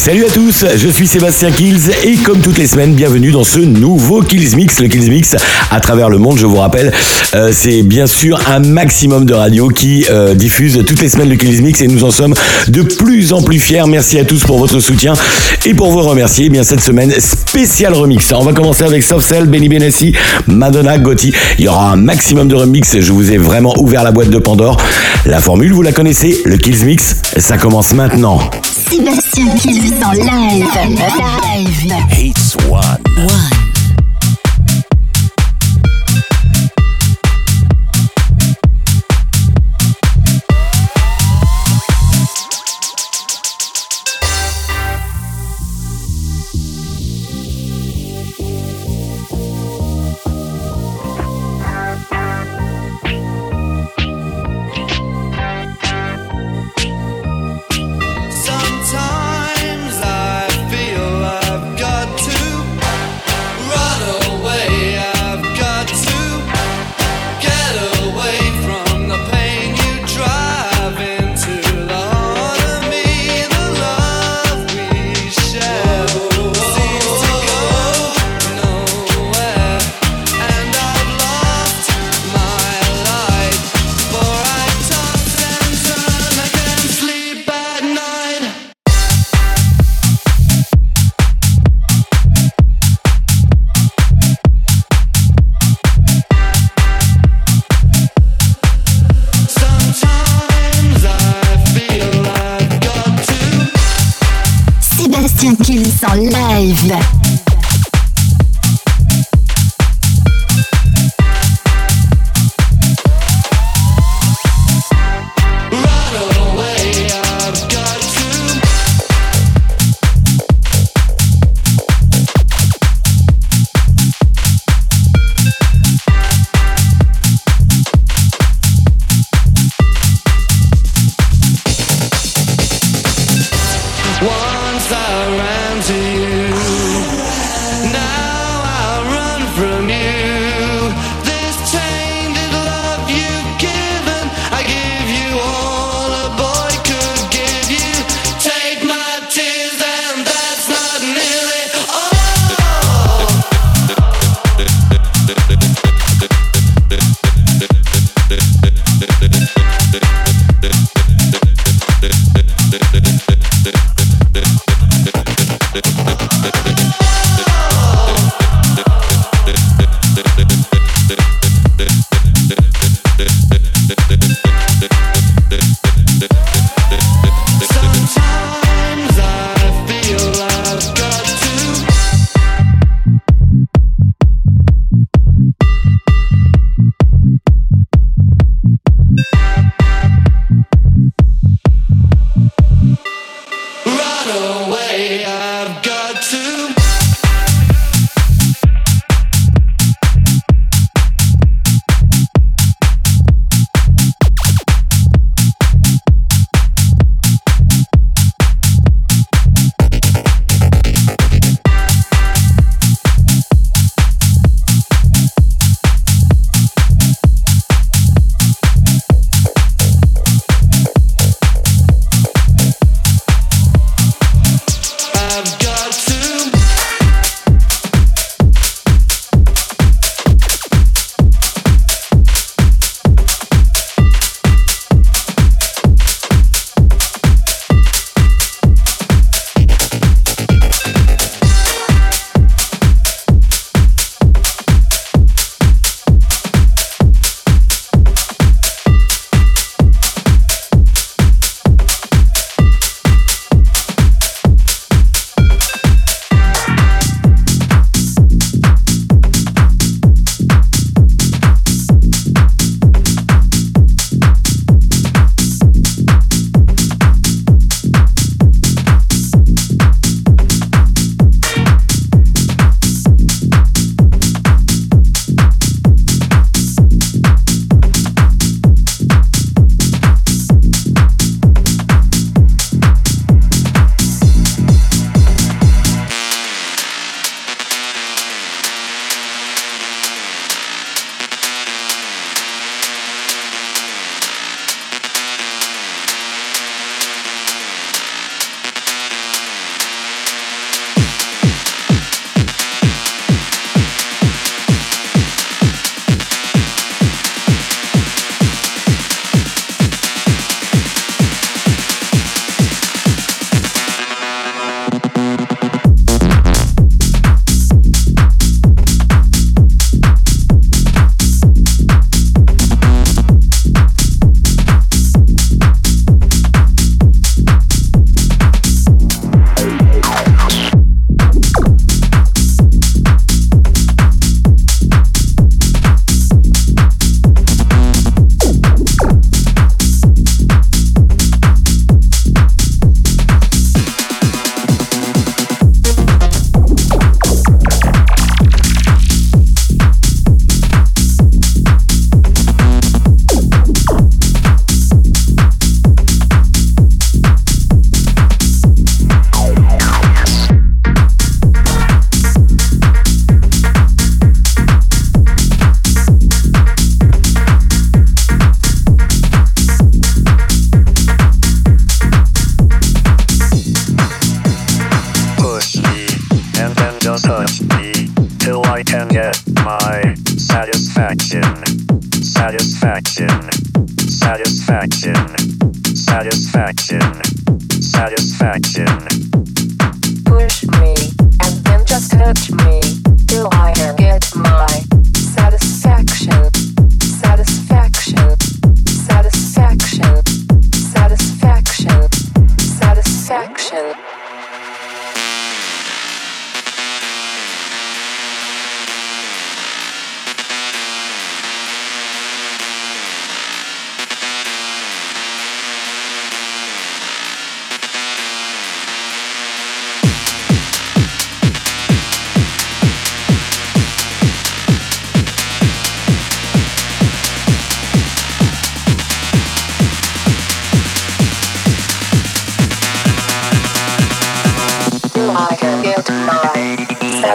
Salut à tous, je suis Sébastien Kills et comme toutes les semaines, bienvenue dans ce nouveau Kills Mix. Le Kills Mix à travers le monde, je vous rappelle, euh, c'est bien sûr un maximum de radios qui euh, diffusent toutes les semaines le Kills Mix et nous en sommes de plus en plus fiers. Merci à tous pour votre soutien et pour vous remercier. Eh bien cette semaine spécial remix. On va commencer avec Soft Cell, Benny Benassi, Madonna, Gotti. Il y aura un maximum de remix. Je vous ai vraiment ouvert la boîte de Pandore. La formule, vous la connaissez, le Kills Mix, ça commence maintenant. Sébastien Kills en live. Live. Hates One. One.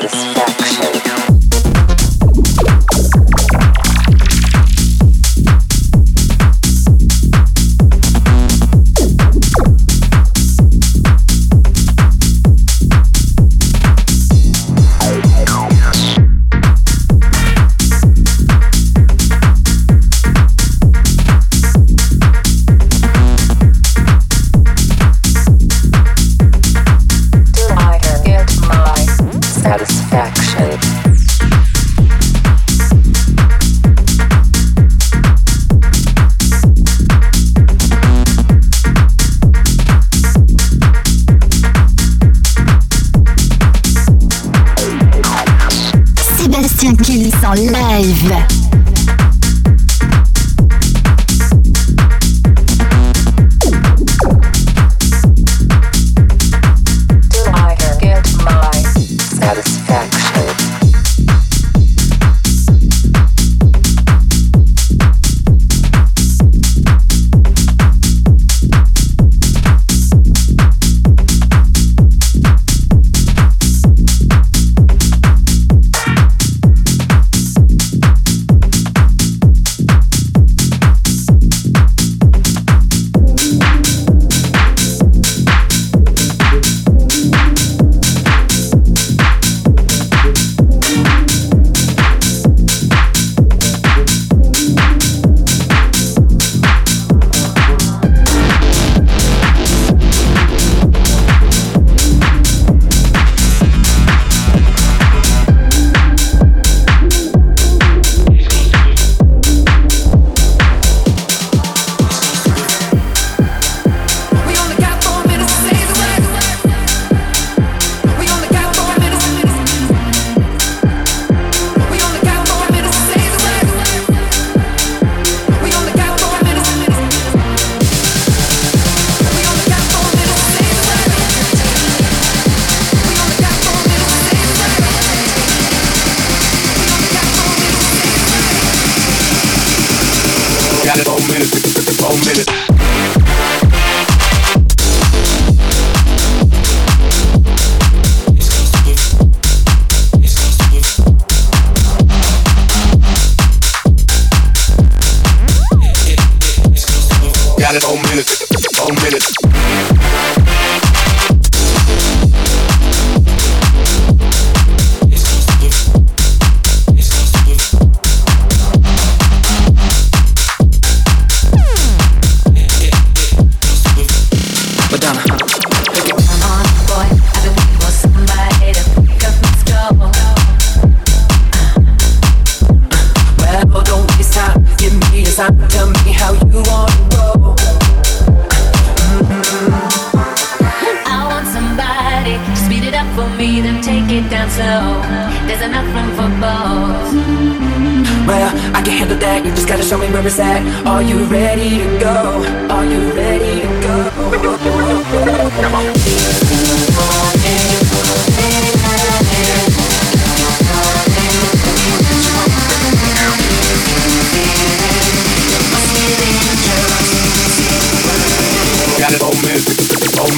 Satisfaction.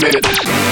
Minutes,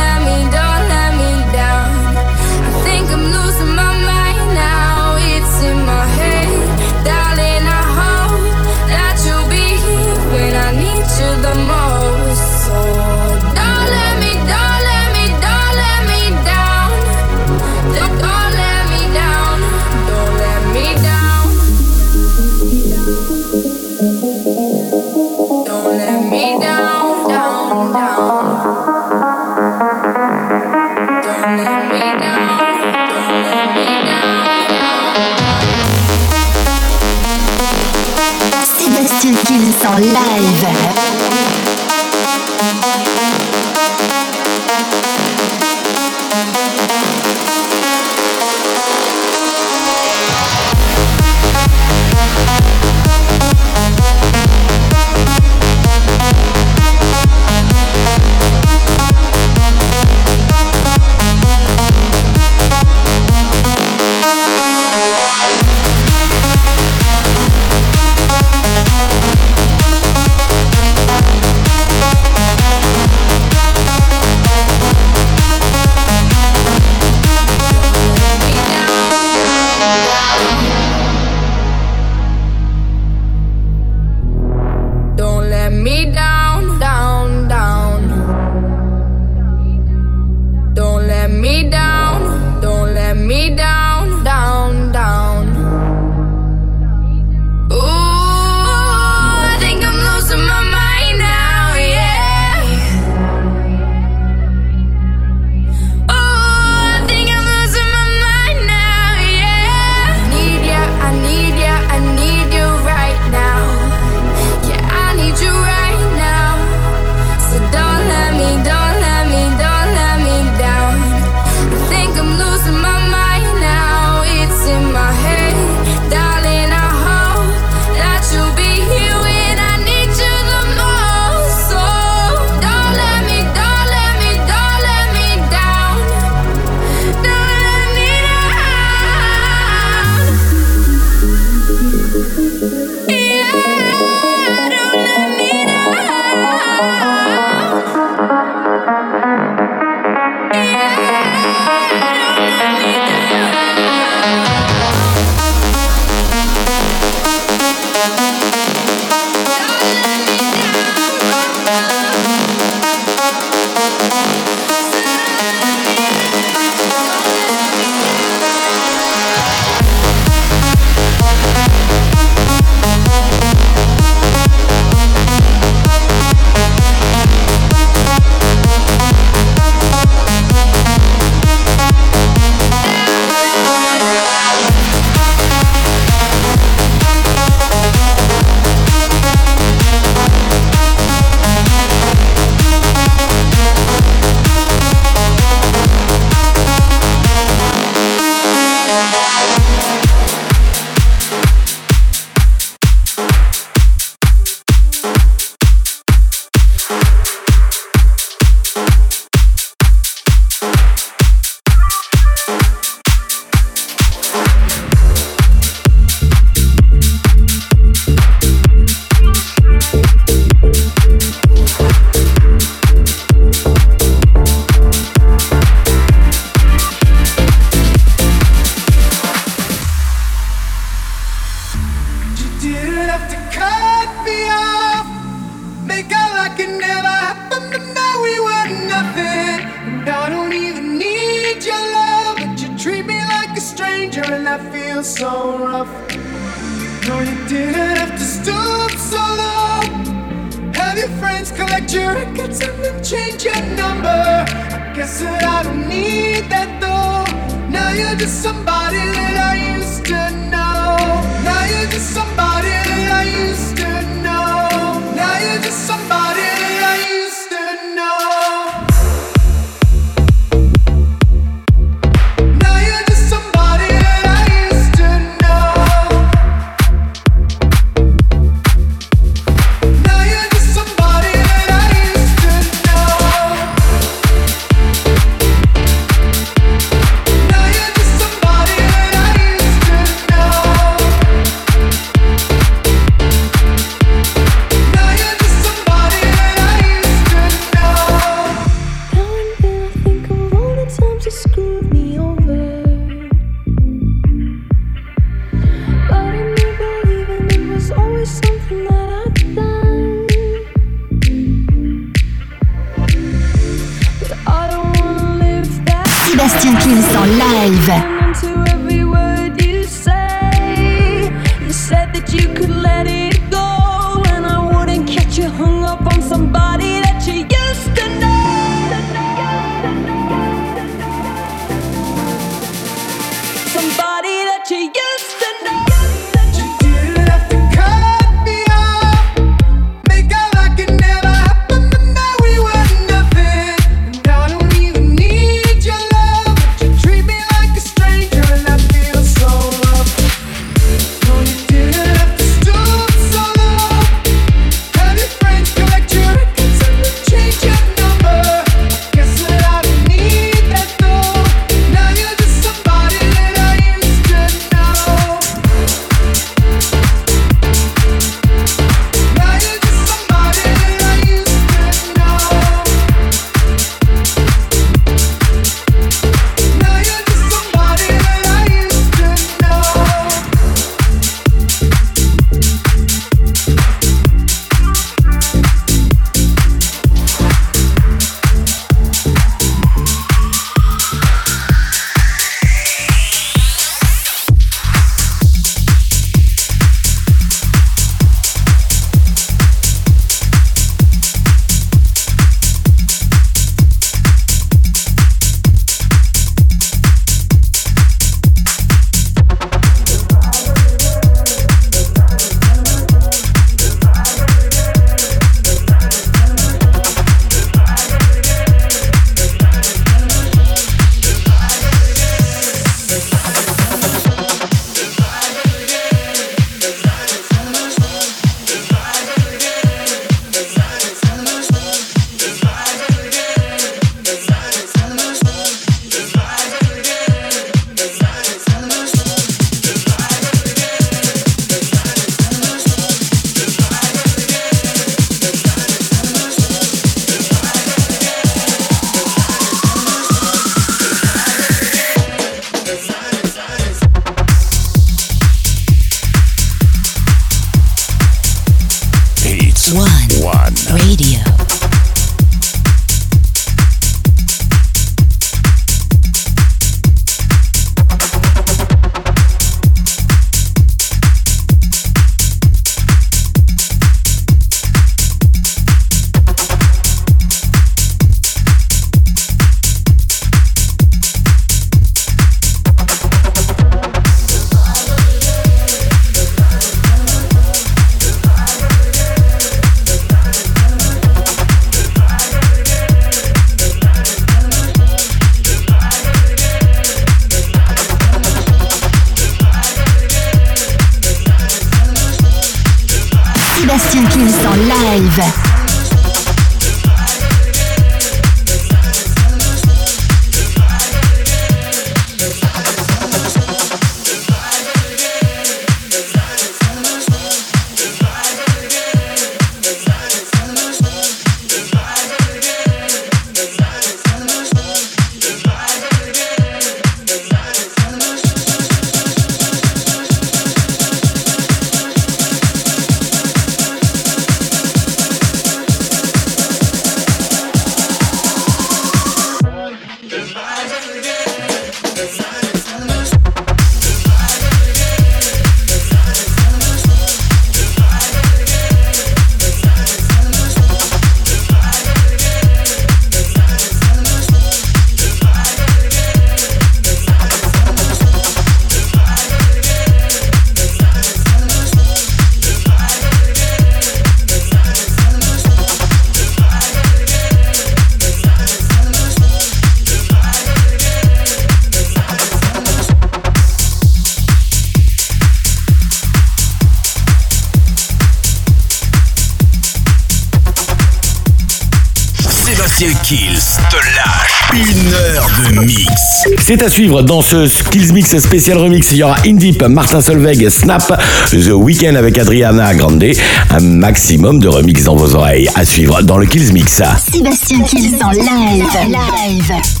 lâche. Une heure de mix. C'est à suivre dans ce Skills Mix spécial remix. Il y aura Indip, Martin Solveig, Snap, The Weeknd avec Adriana Grande. Un maximum de remix dans vos oreilles. À suivre dans le Kills Mix. Sébastien Kills en live. live.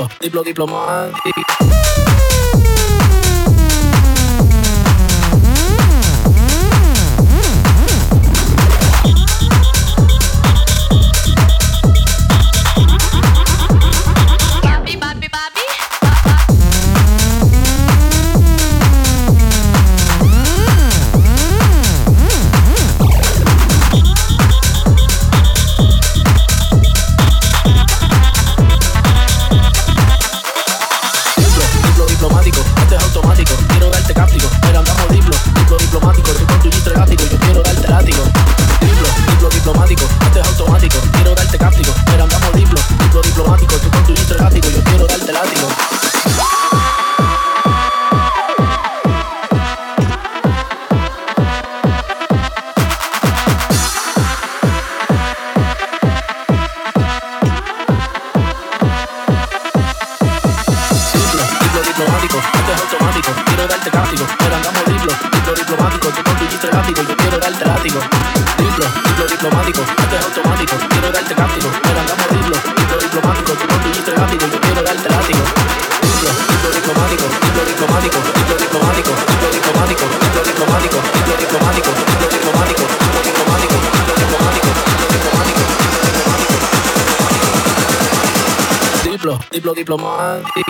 diplo, diplo diplomático. love.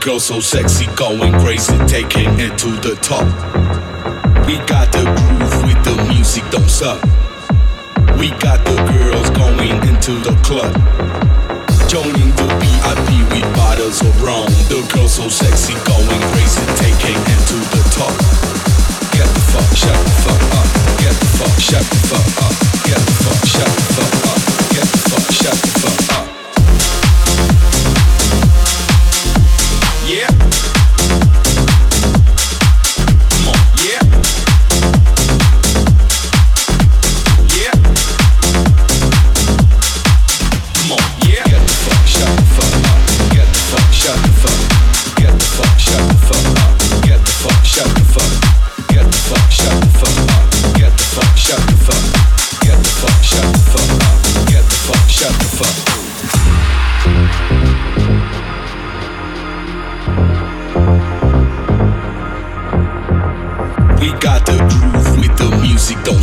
Girl so sexy, going crazy, taking it to the top. We got the groove with the music, don't suck. We got the girls going into the club. Joining the VIP with bottles of rum. The girl so sexy, going crazy, taking it to the top. Get the fuck, shut the fuck up. Get the fuck, shut the fuck up.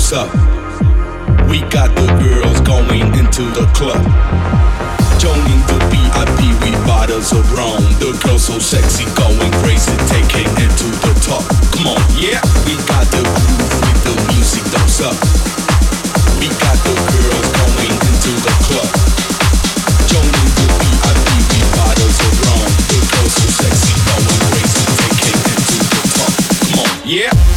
Music, don't. We got the girls going into the club. Joining the VIP with bottles of rum. The girls so sexy, going crazy, taking it to the top. Come on, yeah. We got the groove with the music, don't suck. We got the girls going into the club. Joining the VIP with bottles of rum. The girls so sexy, going crazy, taking it to the top. Come on, yeah.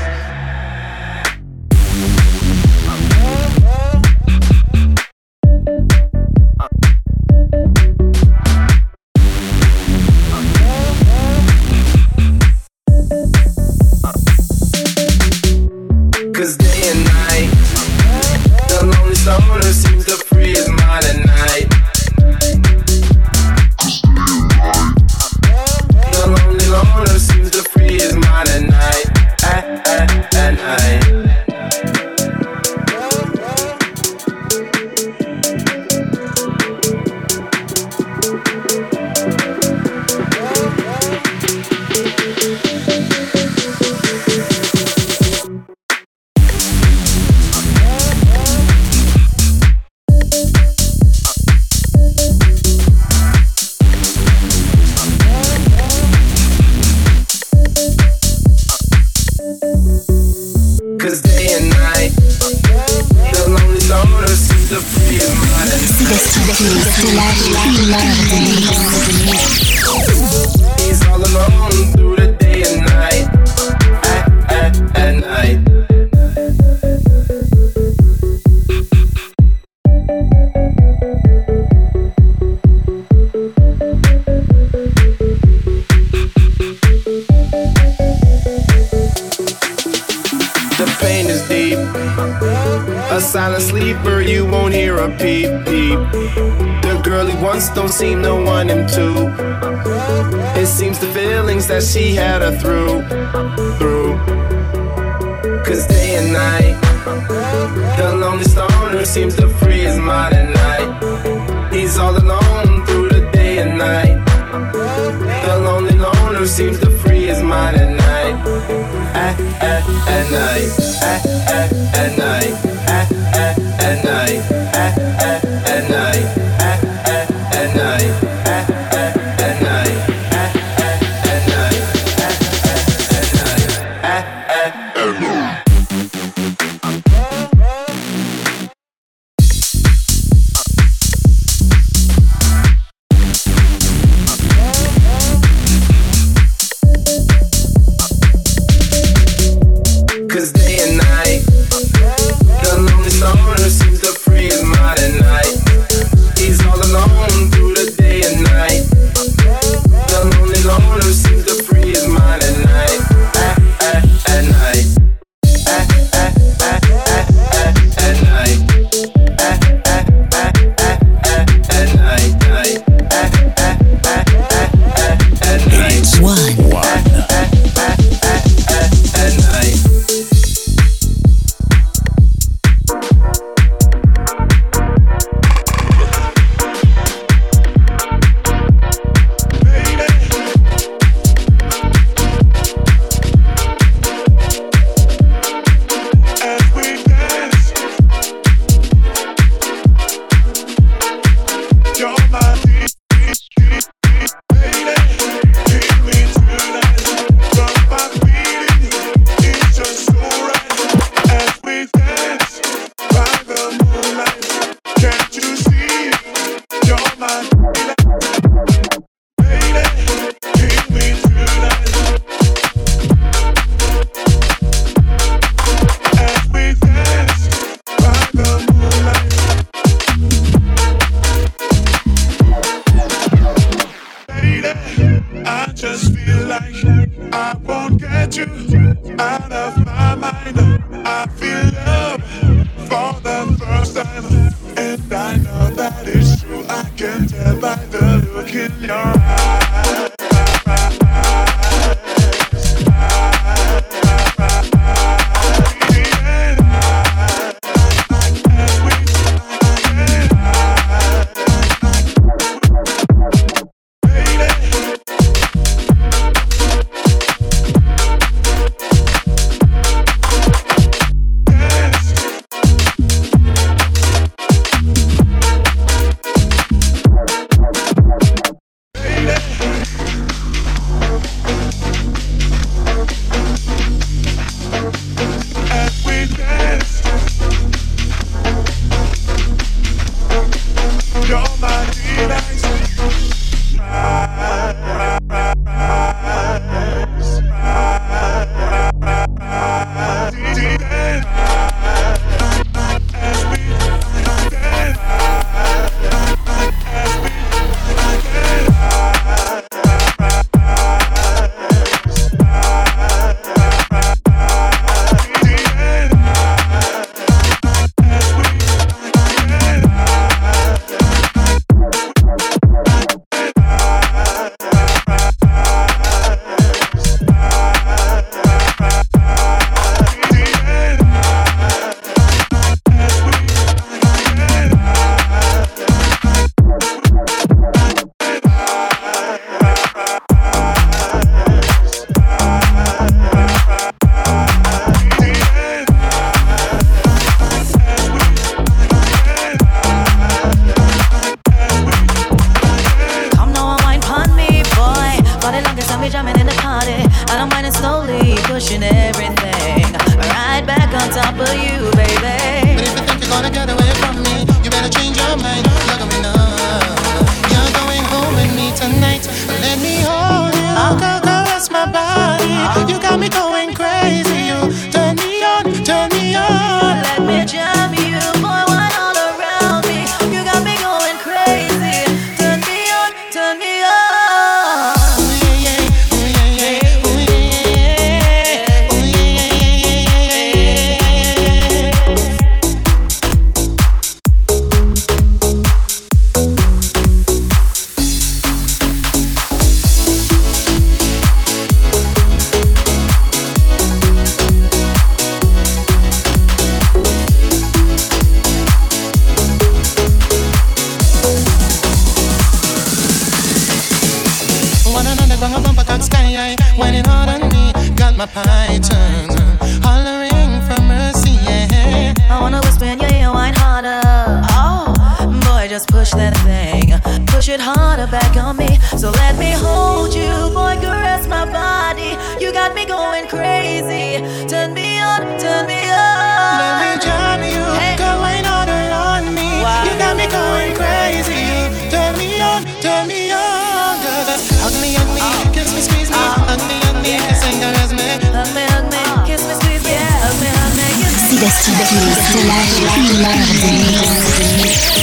A silent sleeper, you won't hear a peep peep. The girl he once don't seem to want him too. It seems the feelings that she had her through, through. Cause day and night, the lonely stoner seems to free his mind at night. He's all alone through the day and night. The lonely loner seems to free his mind at night. At, at, at night. At, at, at night. Back on me. So let me hold you, boy, caress my body. You got me going crazy. Turn me on, turn me on. Let me jam you, going harder on me. You got me going crazy. Turn me on, turn me on. Girl, hug me, hug me, uh. kiss me, squeeze me, uh. hug me, hug me, kiss and caress me. Hug me, hug me, kiss me, squeeze me, hug me, hug me, kiss me. Sébastien Kills, c'est live, une heure de mix. So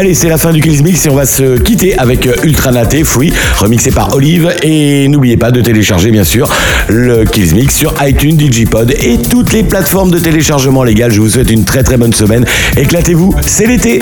Allez, c'est la fin du Kills Mix et on va se quitter avec euh, Ultra Naté Free, remixé par Olive. Et n'oubliez pas de télécharger, bien sûr, le Kills Mix sur iTunes, Digipod et toutes les plateformes de téléchargement légales. Je vous souhaite une très très bonne semaine. Éclatez-vous, c'est l'été.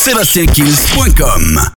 sébastienkills.com.